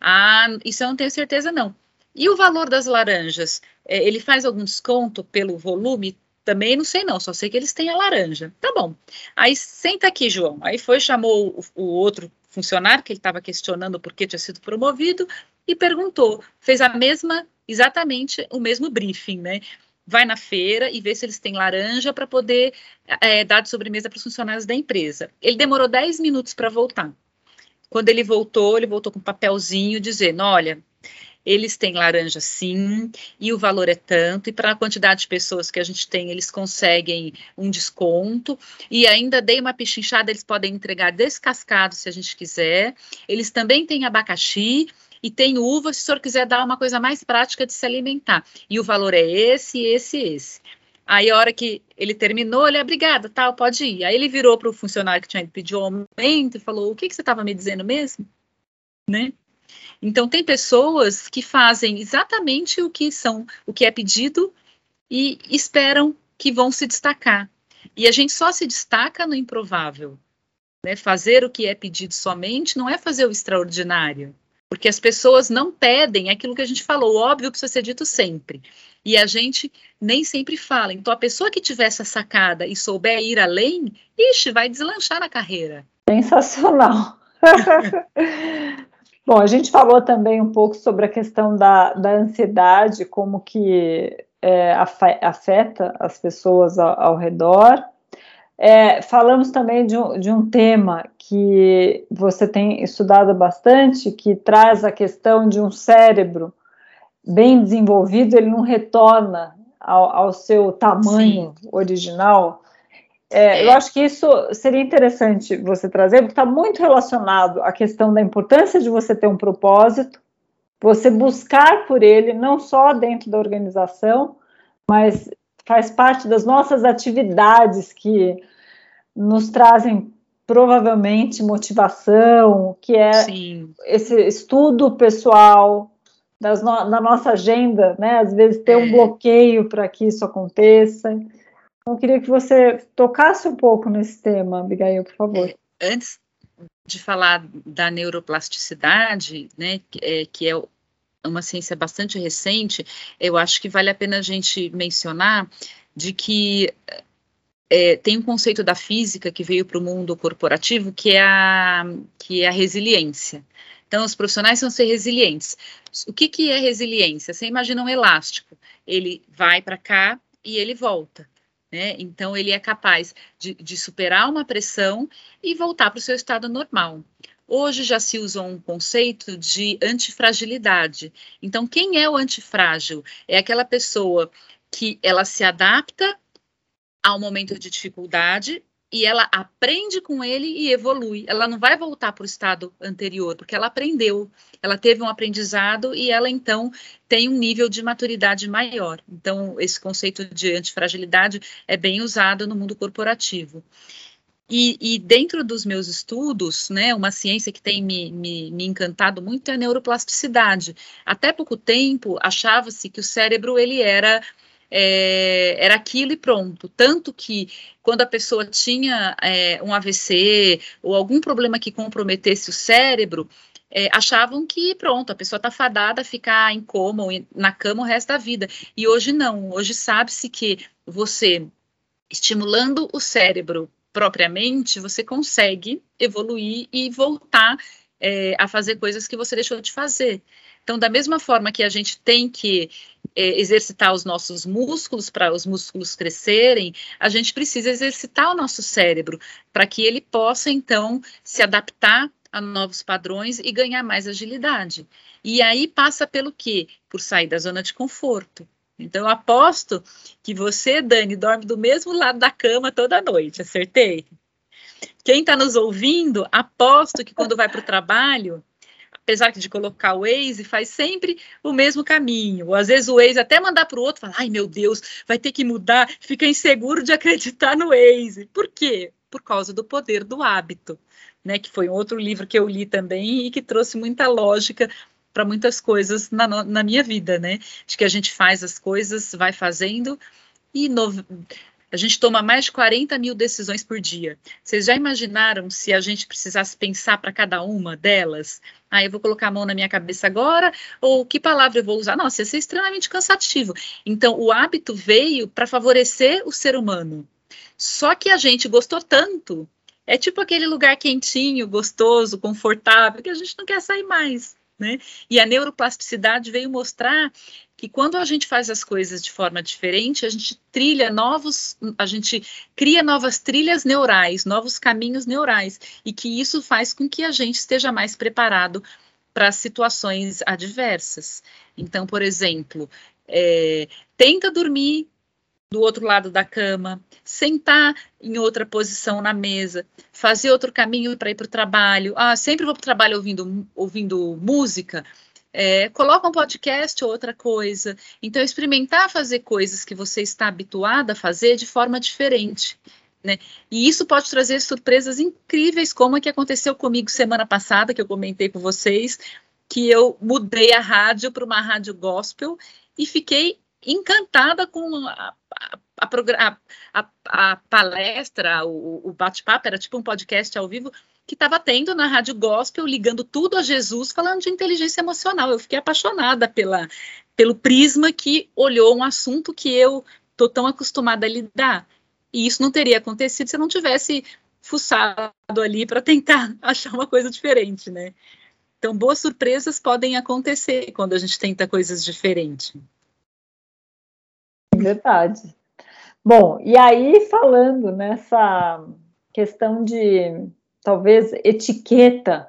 Ah, isso eu não tenho certeza, não. E o valor das laranjas? É, ele faz algum desconto pelo volume? Também não sei não, só sei que eles têm a laranja. Tá bom. Aí senta aqui, João. Aí foi, chamou o, o outro funcionário, que ele estava questionando por que tinha sido promovido, e perguntou, fez a mesma, exatamente o mesmo briefing, né? Vai na feira e vê se eles têm laranja para poder é, dar de sobremesa para os funcionários da empresa. Ele demorou 10 minutos para voltar. Quando ele voltou, ele voltou com um papelzinho dizendo: Olha, eles têm laranja sim, e o valor é tanto, e para a quantidade de pessoas que a gente tem, eles conseguem um desconto, e ainda dei uma pichinchada, eles podem entregar descascado se a gente quiser. Eles também têm abacaxi, e tem uva se o senhor quiser dar uma coisa mais prática de se alimentar. E o valor é esse, esse, esse. Aí, a hora que ele terminou, ele, obrigada, tal, pode ir. Aí ele virou para o funcionário que tinha pedido aumento e falou: O que, que você estava me dizendo mesmo? Né? Então tem pessoas que fazem exatamente o que são, o que é pedido e esperam que vão se destacar. E a gente só se destaca no improvável. Né? Fazer o que é pedido somente não é fazer o extraordinário. Porque as pessoas não pedem aquilo que a gente falou, óbvio precisa ser dito sempre. E a gente nem sempre fala. Então, a pessoa que tiver essa sacada e souber ir além, ixi, vai deslanchar na carreira. Sensacional. Bom, a gente falou também um pouco sobre a questão da, da ansiedade, como que é, afeta as pessoas ao, ao redor. É, falamos também de um, de um tema que você tem estudado bastante, que traz a questão de um cérebro bem desenvolvido, ele não retorna ao, ao seu tamanho Sim. original. É, eu acho que isso seria interessante você trazer, porque está muito relacionado à questão da importância de você ter um propósito, você buscar por ele, não só dentro da organização, mas faz parte das nossas atividades que nos trazem provavelmente motivação, que é Sim. esse estudo pessoal das no, da nossa agenda, né? Às vezes ter é. um bloqueio para que isso aconteça. Então, eu queria que você tocasse um pouco nesse tema, Abigail, por favor. Antes de falar da neuroplasticidade, né, é, que é uma ciência bastante recente, eu acho que vale a pena a gente mencionar de que é, tem um conceito da física que veio para o mundo corporativo que é, a, que é a resiliência. Então, os profissionais vão ser resilientes. O que, que é resiliência? Você imagina um elástico, ele vai para cá e ele volta. Né? Então, ele é capaz de, de superar uma pressão e voltar para o seu estado normal. Hoje já se usa um conceito de antifragilidade. Então, quem é o antifrágil? É aquela pessoa que ela se adapta ao momento de dificuldade e ela aprende com ele e evolui. Ela não vai voltar para o estado anterior, porque ela aprendeu, ela teve um aprendizado e ela então tem um nível de maturidade maior. Então, esse conceito de antifragilidade é bem usado no mundo corporativo. E, e, dentro dos meus estudos, né, uma ciência que tem me, me, me encantado muito é a neuroplasticidade. Até pouco tempo, achava-se que o cérebro ele era é, era aquilo e pronto. Tanto que quando a pessoa tinha é, um AVC ou algum problema que comprometesse o cérebro, é, achavam que pronto, a pessoa está fadada a ficar em coma ou na cama o resto da vida. E hoje não. Hoje sabe-se que você estimulando o cérebro propriamente, você consegue evoluir e voltar é, a fazer coisas que você deixou de fazer. Então, da mesma forma que a gente tem que é, exercitar os nossos músculos para os músculos crescerem, a gente precisa exercitar o nosso cérebro para que ele possa, então, se adaptar a novos padrões e ganhar mais agilidade. E aí passa pelo quê? Por sair da zona de conforto. Então, eu aposto que você, Dani, dorme do mesmo lado da cama toda noite, acertei? Quem está nos ouvindo, aposto que quando vai para o trabalho, apesar de colocar o Waze, faz sempre o mesmo caminho. Ou às vezes o Waze até mandar para o outro, fala, ai meu Deus, vai ter que mudar, fica inseguro de acreditar no Waze. Por quê? Por causa do poder do hábito, né? Que foi um outro livro que eu li também e que trouxe muita lógica para muitas coisas na, na minha vida, né? De que a gente faz as coisas, vai fazendo e no, a gente toma mais de 40 mil decisões por dia. Vocês já imaginaram se a gente precisasse pensar para cada uma delas? Ah, eu vou colocar a mão na minha cabeça agora, ou que palavra eu vou usar? Nossa, ia ser extremamente cansativo. Então, o hábito veio para favorecer o ser humano. Só que a gente gostou tanto. É tipo aquele lugar quentinho, gostoso, confortável, que a gente não quer sair mais. Né? E a neuroplasticidade veio mostrar que quando a gente faz as coisas de forma diferente, a gente trilha novos, a gente cria novas trilhas neurais, novos caminhos neurais, e que isso faz com que a gente esteja mais preparado para situações adversas. Então, por exemplo, é, tenta dormir do outro lado da cama, sentar em outra posição na mesa, fazer outro caminho para ir para o trabalho. Ah, sempre vou para o trabalho ouvindo, ouvindo música é, coloca um podcast ou outra coisa. Então, experimentar fazer coisas que você está habituado a fazer de forma diferente. Né? E isso pode trazer surpresas incríveis, como a que aconteceu comigo semana passada, que eu comentei com vocês, que eu mudei a rádio para uma rádio gospel e fiquei encantada com a, a, a, a palestra, o, o bate-papo, era tipo um podcast ao vivo, que estava tendo na rádio gospel, ligando tudo a Jesus, falando de inteligência emocional. Eu fiquei apaixonada pela, pelo prisma que olhou um assunto que eu estou tão acostumada a lidar. E isso não teria acontecido se eu não tivesse fuçado ali para tentar achar uma coisa diferente, né? Então, boas surpresas podem acontecer quando a gente tenta coisas diferentes. Verdade. Bom, e aí falando nessa questão de talvez etiqueta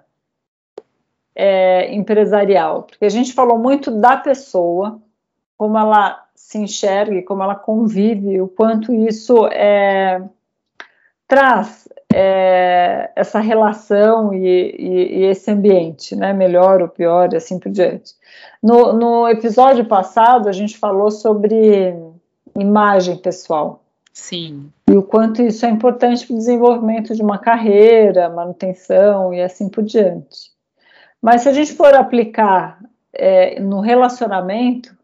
é, empresarial, porque a gente falou muito da pessoa, como ela se enxerga, como ela convive, o quanto isso é, traz é, essa relação e, e, e, esse ambiente, né, melhor ou pior, e assim por diante. No, no episódio passado, a gente falou sobre imagem pessoal. Sim. E o quanto isso é importante para o desenvolvimento de uma carreira, manutenção e assim por diante. Mas se a gente for aplicar é, no relacionamento,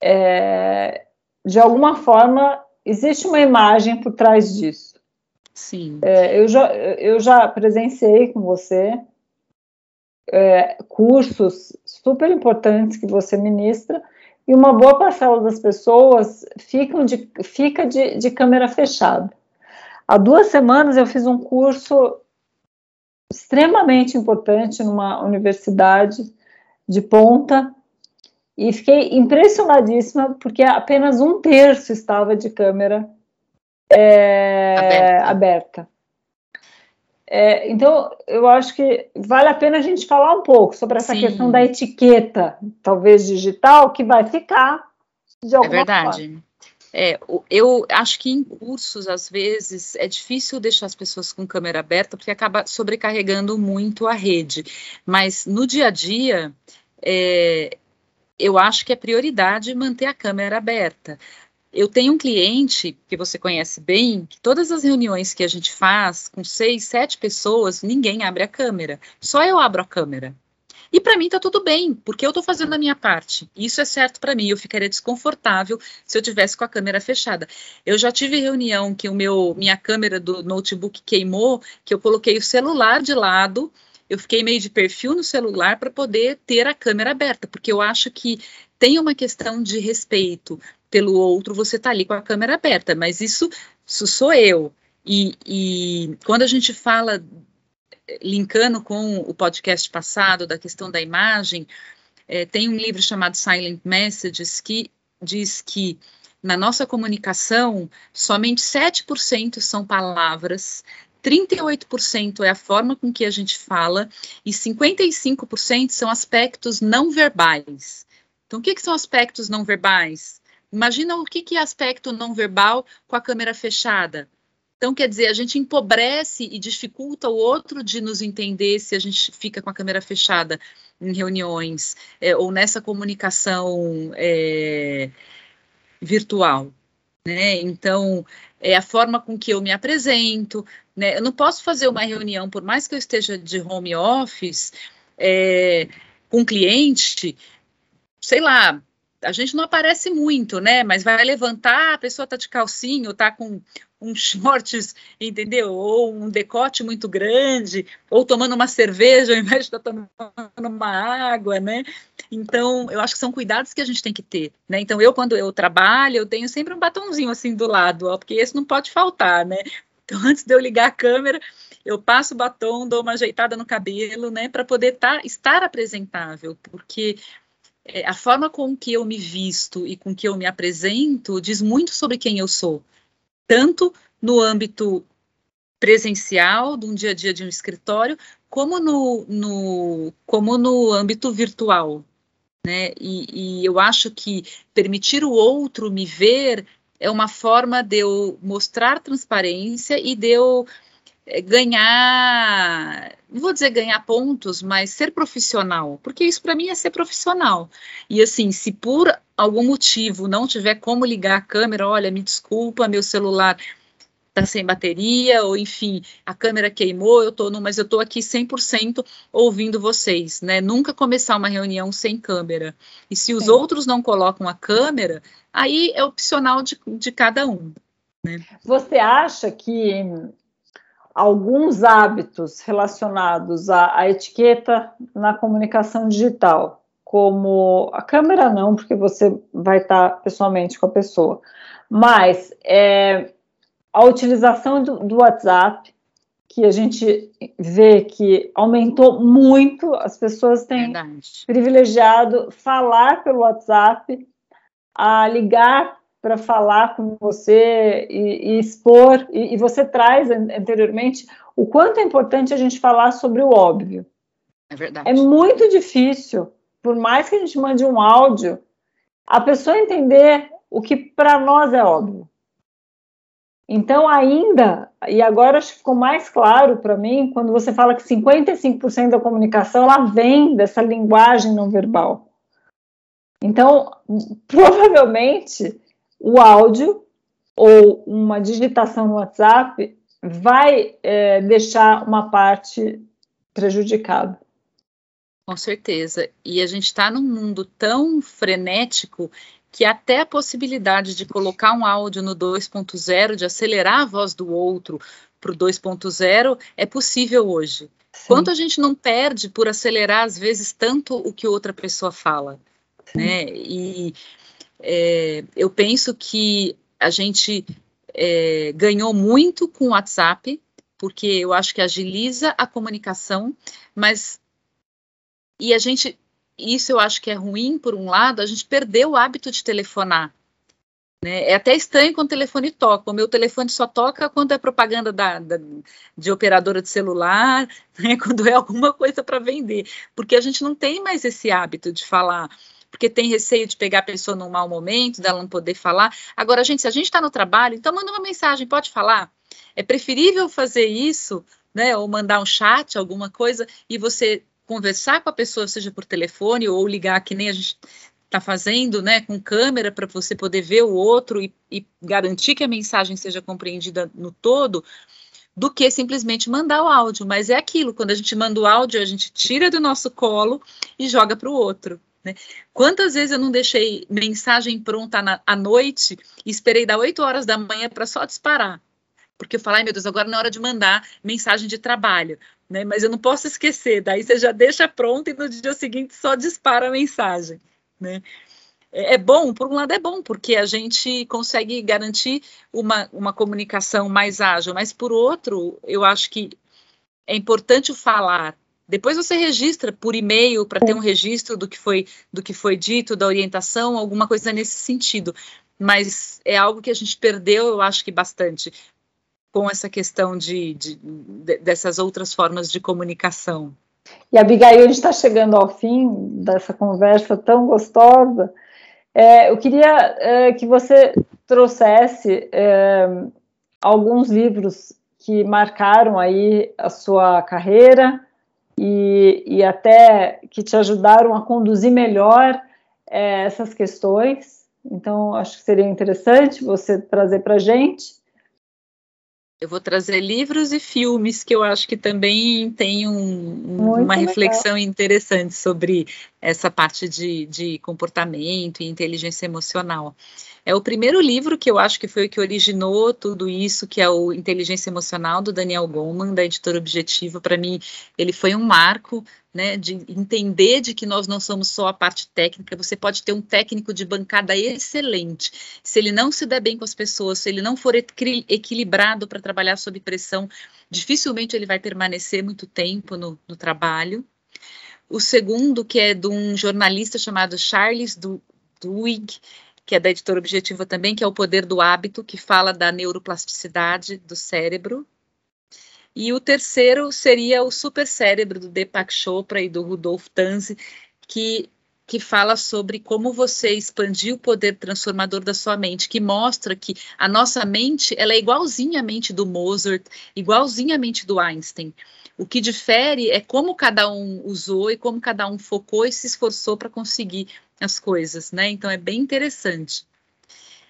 é, de alguma forma existe uma imagem por trás disso. Sim. É, eu, já, eu já presenciei com você é, cursos super importantes que você ministra e uma boa parcela das pessoas ficam de, fica de, de câmera fechada. Há duas semanas eu fiz um curso extremamente importante numa universidade de ponta e fiquei impressionadíssima porque apenas um terço estava de câmera é, aberta. aberta. É, então, eu acho que vale a pena a gente falar um pouco sobre essa Sim. questão da etiqueta, talvez digital, que vai ficar de alguma É verdade. Forma. É, eu acho que em cursos, às vezes, é difícil deixar as pessoas com câmera aberta, porque acaba sobrecarregando muito a rede. Mas no dia a dia, é, eu acho que é prioridade manter a câmera aberta. Eu tenho um cliente que você conhece bem, que todas as reuniões que a gente faz com seis, sete pessoas, ninguém abre a câmera. Só eu abro a câmera. E para mim tá tudo bem, porque eu estou fazendo a minha parte. Isso é certo para mim. Eu ficaria desconfortável se eu tivesse com a câmera fechada. Eu já tive reunião que o meu minha câmera do notebook queimou, que eu coloquei o celular de lado. Eu fiquei meio de perfil no celular para poder ter a câmera aberta, porque eu acho que tem uma questão de respeito pelo outro, você está ali com a câmera aberta, mas isso, isso sou eu. E, e, quando a gente fala, linkando com o podcast passado, da questão da imagem, é, tem um livro chamado Silent Messages que diz que na nossa comunicação, somente 7% são palavras, 38% é a forma com que a gente fala e 55% são aspectos não verbais. Então, o que, que são aspectos não verbais? Imagina o que, que é aspecto não verbal com a câmera fechada. Então, quer dizer, a gente empobrece e dificulta o outro de nos entender se a gente fica com a câmera fechada em reuniões é, ou nessa comunicação é, virtual. Né? Então, é a forma com que eu me apresento. Né? Eu não posso fazer uma reunião, por mais que eu esteja de home office, é, com um cliente, sei lá, a gente não aparece muito, né? Mas vai levantar, a pessoa tá de calcinho, tá com um shorts, entendeu? Ou um decote muito grande, ou tomando uma cerveja ao invés de estar tá tomando uma água, né? Então, eu acho que são cuidados que a gente tem que ter, né? Então, eu, quando eu trabalho, eu tenho sempre um batonzinho assim do lado, ó, porque esse não pode faltar, né? Então, antes de eu ligar a câmera, eu passo o batom, dou uma ajeitada no cabelo, né? Para poder tá, estar apresentável, porque a forma com que eu me visto e com que eu me apresento diz muito sobre quem eu sou, tanto no âmbito presencial, de um dia a dia de um escritório, como no, no, como no âmbito virtual. Né? E, e eu acho que permitir o outro me ver é uma forma de eu mostrar transparência e de eu é, ganhar, não vou dizer ganhar pontos, mas ser profissional, porque isso para mim é ser profissional. E assim, se por algum motivo não tiver como ligar a câmera, olha, me desculpa, meu celular está sem bateria, ou enfim, a câmera queimou, eu tô no, mas eu tô aqui 100% ouvindo vocês, né? Nunca começar uma reunião sem câmera. E se os Sim. outros não colocam a câmera, aí é opcional de, de cada um. Né? Você acha que alguns hábitos relacionados à, à, etiqueta na comunicação digital, como a câmera não, porque você vai estar pessoalmente com a pessoa, mas é, a utilização do, do WhatsApp, que a gente vê que aumentou muito, as pessoas têm Verdade. privilegiado falar pelo WhatsApp, a ligar para falar com você e, e expor, e, e, você traz anteriormente o quanto é importante a gente falar sobre o óbvio. É verdade. É muito difícil, por mais que a gente mande um áudio, a pessoa entender o que para nós é óbvio. Então, ainda, e agora acho que ficou mais claro para mim, quando você fala que 55% da comunicação ela vem dessa linguagem não verbal. Então, provavelmente, o áudio ou uma digitação no WhatsApp vai é, deixar uma parte prejudicada. Com certeza. E a gente está num mundo tão frenético que até a possibilidade de colocar um áudio no 2.0, de acelerar a voz do outro para o 2.0, é possível hoje. Sim. Quanto a gente não perde por acelerar, às vezes, tanto o que outra pessoa fala. Né? E é, eu penso que a gente é, ganhou muito com o WhatsApp, porque eu acho que agiliza a comunicação, mas e a gente, isso eu acho que é ruim, por um lado, a gente perdeu o hábito de telefonar. Né? É até estranho quando o telefone toca. O meu telefone só toca quando é propaganda da, da de operadora de celular, né? quando é alguma coisa para vender. Porque a gente não tem mais esse hábito de falar porque tem receio de pegar a pessoa num mau momento, dela não poder falar. Agora, gente, se a gente está no trabalho, então manda uma mensagem, pode falar. É preferível fazer isso, né? Ou mandar um chat, alguma coisa, e você conversar com a pessoa, seja por telefone ou ligar, que nem a gente está fazendo, né, com câmera para você poder ver o outro e, e, garantir que a mensagem seja compreendida no todo, do que simplesmente mandar o áudio. Mas é aquilo, quando a gente manda o áudio, a gente tira do nosso colo e joga para o outro. Né? Quantas vezes eu não deixei mensagem pronta na, à noite e esperei dar 8 horas da manhã para só disparar? Porque eu falei, meu Deus, agora não é hora de mandar mensagem de trabalho né? Mas eu não posso esquecer, daí você já deixa pronto e no dia seguinte só dispara a mensagem, né? É, é bom, por um lado é bom, porque a gente consegue garantir uma, uma comunicação mais ágil, mas por outro, eu acho que é importante falar. Depois você registra por e-mail para ter um registro do que foi do que foi dito, da orientação, alguma coisa nesse sentido. Mas é algo que a gente perdeu, eu acho que bastante com essa questão de, de, de dessas outras formas de comunicação. E Abigail, a gente está chegando ao fim dessa conversa tão gostosa. É, eu queria é, que você trouxesse é, alguns livros que marcaram aí a sua carreira e, e até que te ajudaram a conduzir melhor é, essas questões. Então, acho que seria interessante você trazer para a gente. Eu vou trazer livros e filmes que eu acho que também tem um, uma reflexão interessante sobre essa parte de, de comportamento e inteligência emocional. É o primeiro livro que eu acho que foi o que originou tudo isso, que é o Inteligência Emocional, do Daniel Goleman, da editora Objetivo. Para mim, ele foi um marco né, de entender de que nós não somos só a parte técnica, você pode ter um técnico de bancada excelente. Se ele não se der bem com as pessoas, se ele não for equilibrado para trabalhar sob pressão, dificilmente ele vai permanecer muito tempo no, no trabalho. O segundo, que é de um jornalista chamado Charles Duhigg, que é da editora Objetiva também, que é o Poder do Hábito, que fala da neuroplasticidade do cérebro. E o terceiro seria o Super Cérebro do Deepak Chopra e do Rudolf Tanzi, que que fala sobre como você expandir o poder transformador da sua mente, que mostra que a nossa mente ela é igualzinha à mente do Mozart, igualzinha à mente do Einstein. O que difere é como cada um usou e como cada um focou e se esforçou para conseguir as coisas, né? Então é bem interessante.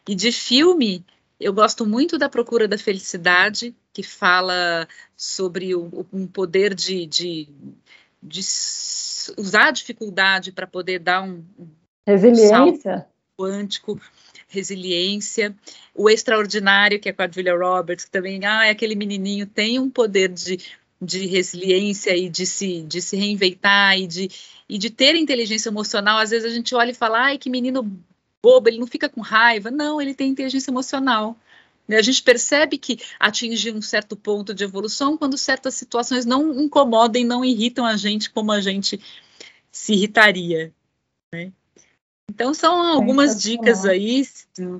E de filme, eu gosto muito da Procura da Felicidade, que fala sobre o, um poder de, de, de usar a dificuldade para poder dar um resiliência quântico, resiliência, o extraordinário que é com a Julia Roberts, que também ah, é aquele menininho tem um poder de, de resiliência e de se, de se reinventar e de, e de ter inteligência emocional, às vezes a gente olha e fala, ai, que menino bobo, ele não fica com raiva. Não, ele tem inteligência emocional. A gente percebe que atinge um certo ponto de evolução quando certas situações não incomodam, não irritam a gente como a gente se irritaria. Né? Então são algumas dicas aí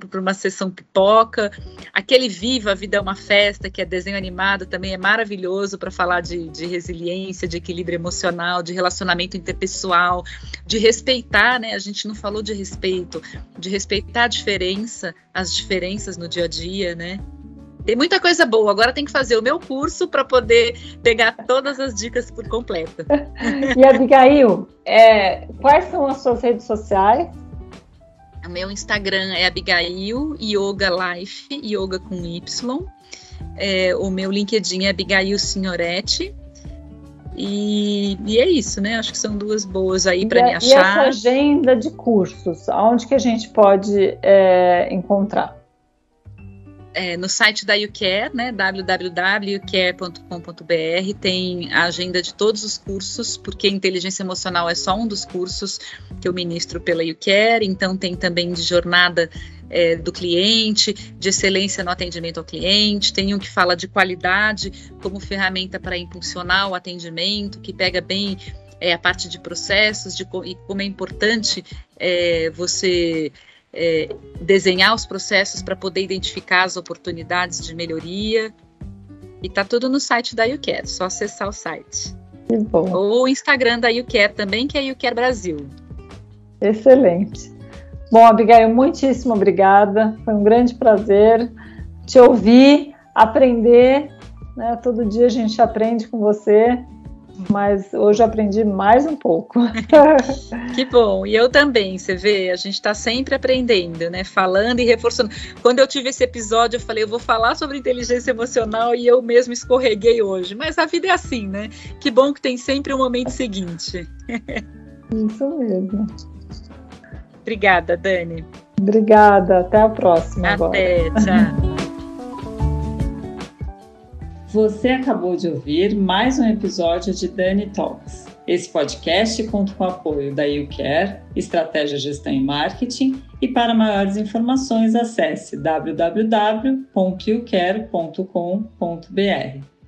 para uma sessão pipoca. Aquele Viva, a Vida é uma Festa, que é desenho animado, também é maravilhoso para falar de, de, resiliência, de equilíbrio emocional, de relacionamento interpessoal, de respeitar, né? A gente não falou de respeito, de respeitar a diferença, as diferenças no dia a dia, né? Tem muita coisa boa. Agora tem que fazer o meu curso para poder pegar todas as dicas por completo. e Abigail, é, quais são as suas redes sociais? O meu Instagram é Abigail Yoga Life, yoga com Y. É, o meu LinkedIn é Abigail Signoretti. E, e, é isso, né? Acho que são duas boas aí para me achar. E essa agenda de cursos, aonde que a gente pode é, encontrar? É, no site da UCare, né, www.ucare.com.br, tem a agenda de todos os cursos, porque inteligência emocional é só um dos cursos que eu ministro pela UCare, então tem também de jornada é, do cliente, de excelência no atendimento ao cliente, tem um que fala de qualidade como ferramenta para impulsionar o atendimento, que pega bem é, a parte de processos, de e como é importante é, você é, desenhar os processos para poder identificar as oportunidades de melhoria. E tá tudo no site da YouCare, só acessar o site. Que bom. Ou o Instagram da YouCare também, que é YouCare Brasil. Excelente. Bom, Abigail, muitíssimo obrigada. Foi um grande prazer te ouvir, aprender. Né? Todo dia a gente aprende com você, mas hoje aprendi mais um pouco. que bom, e eu também, você vê, a gente está sempre aprendendo, né? Falando e reforçando. Quando eu tive esse episódio, eu falei, eu vou falar sobre inteligência emocional e eu mesmo escorreguei hoje. Mas a vida é assim, né? Que bom que tem sempre o um momento seguinte. Isso mesmo. Obrigada, Dani. Obrigada, até a próxima. Até, agora. tchau. Você acabou de ouvir mais um episódio de Dani Talks. Esse podcast conta com o apoio da YouCare, Estratégia, Gestão e Marketing, e para maiores informações acesse www.youcare.com.br.